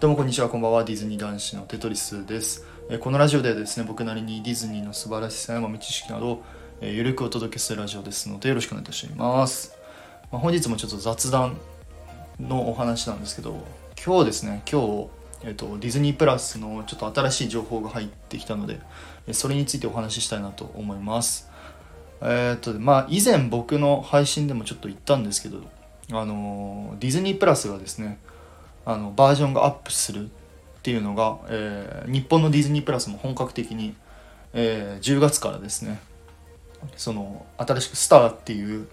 どうもこんにちは、こんばんは。ディズニー男子のテトリスです。えこのラジオではですね、僕なりにディズニーの素晴らしさや豆知識など、えゆるくお届けするラジオですので、よろしくお願いいたします。まあ、本日もちょっと雑談のお話なんですけど、今日ですね、今日、えっとディズニープラスのちょっと新しい情報が入ってきたので、それについてお話ししたいなと思います。えーっとまあ、以前僕の配信でもちょっと言ったんですけど、あのディズニープラスがですねあのバージョンがアップするっていうのが、えー日本のディズニープラスも本格的に、えー10月からですね。その新しくスターっていう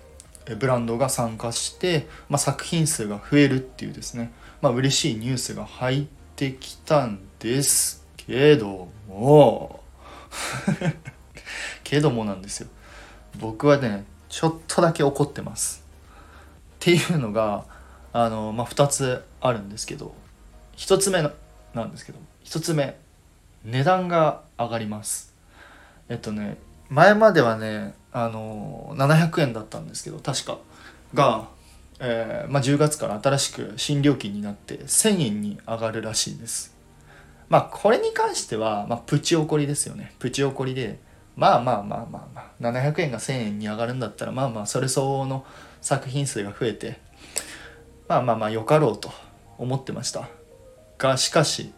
ブランドが参加して、まあ、作品数が増えるっていうですね、まあ嬉しいニュースが入ってきたんですけども。けどもなんですよ。僕はねちょっとだけ怒ってます。っていうのがあの、まあ、2つあるんですけど1つ目なんですけど1つ目値段が上がります。えっとね前まではねあの700円だったんですけど確か。が、えーまあ、10月から新しく新料金になって1000円に上がるらしいです。まあこれに関しては、まあ、プチ怒りですよね。プチ怒りでまあまあまあまあまあ700円が1000円に上がるんだったらまあまあそれ相応の作品数が増えてまあまあまあよかろうと思ってました。がしかし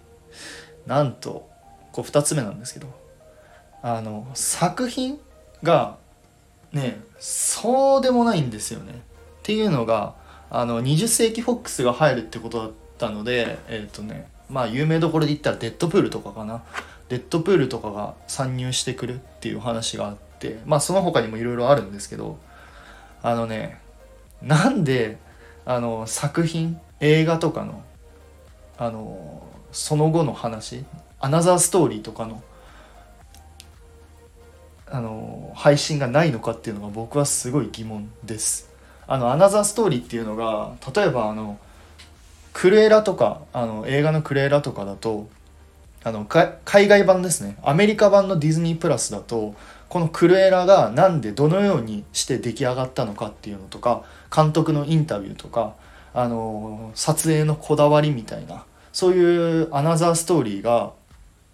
なんとこう2つ目なんですけどあの作品がねそうでもないんですよね。っていうのがあの20世紀フォックスが入るってことだったのでえっ、とねまあ有名どころで言ったらデッドプールとかかな。デッドプールとかが参入してくるっていう話があってまあその他にもいろいろあるんですけどあのねなんであの作品映画とかのあのその後の話アナザーストーリーとかのあの配信がないのかっていうのが僕はすごい疑問です。あのアナザーストーリーっていうのが例えばあのクルエラとかあの映画のクルエラとかだとあの海外版ですね。アメリカ版のディズニープラスだとこのクルエラがなんでどのようにして出来上がったのかっていうのとか監督のインタビューとかあの撮影のこだわりみたいなそういうアナザーストーリーが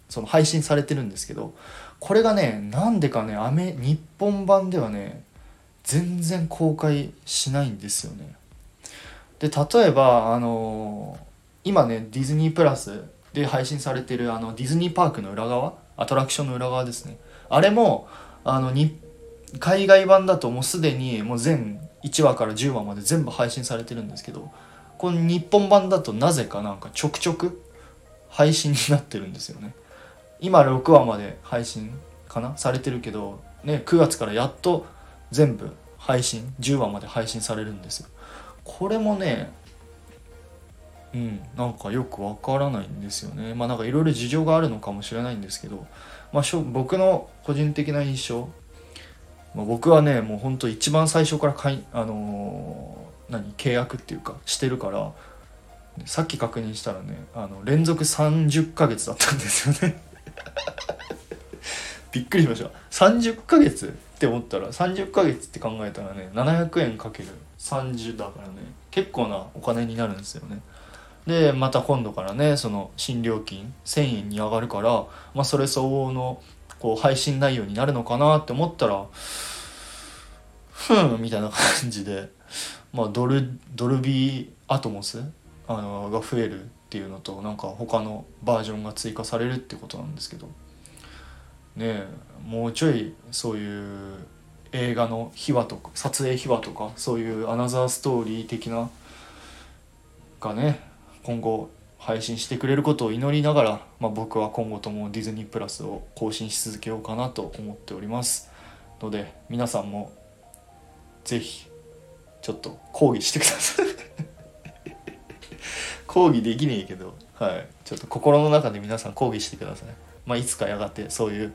その配信されてるんですけどこれがねなんでかねアメ日本版ではね全然公開しないんですよね。で例えばあの今ねディズニープラスで配信されてるあのディズニーパークの裏側アトラクションの裏側ですねあれもあのに海外版だともうすでにもう全1話から10話まで全部配信されてるんですけどこの日本版だとなぜかなんかちょくちょく配信になってるんですよね。今6話まで配信かなされてるけど、ね、9月からやっと全部配信10話まで配信されるんですよ。これもねうん。なんかよくわからないんですよね。まあなんかいろいろ事情があるのかもしれないんですけど、まあ、僕の個人的な印象、まあ、僕はねもうほんと一番最初からかい、あのー何契約っていうかしてるからさっき確認したらねあの連続30ヶ月だったんですよね。びっくりしました。30ヶ月って思ったら30ヶ月って考えたらね700円かける30だからね結構なお金になるんですよね。でまた今度からねその新料金1000円に上がるから、まあ、それ相応のこう配信内容になるのかなって思ったらふんみたいな感じで、まあ、ドルドルビーアトモスあのが増えるっていうのとなんか他のバージョンが追加されるってことなんですけどねえもうちょいそういう映画の秘話とか撮影秘話とかそういうアナザーストーリー的ながね今後配信してくれることを祈りながら、まあ、僕は今後ともディズニープラスを更新し続けようかなと思っておりますので皆さんもぜひちょっと抗議してください。抗議できねえけど、はい、ちょっと心の中で皆さん抗議してください、まあ、いつかやがてそういう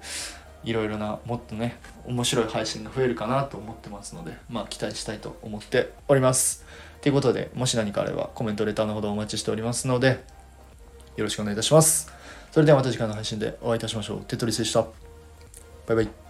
いろいろなもっとね面白い配信が増えるかなと思ってますのでまあ期待したいと思っております。ということでもし何かあればコメントレターのほどお待ちしておりますのでよろしくお願いいたします。それではまた次回の配信でお会いいたしましょう。テトリスでした。バイバイ。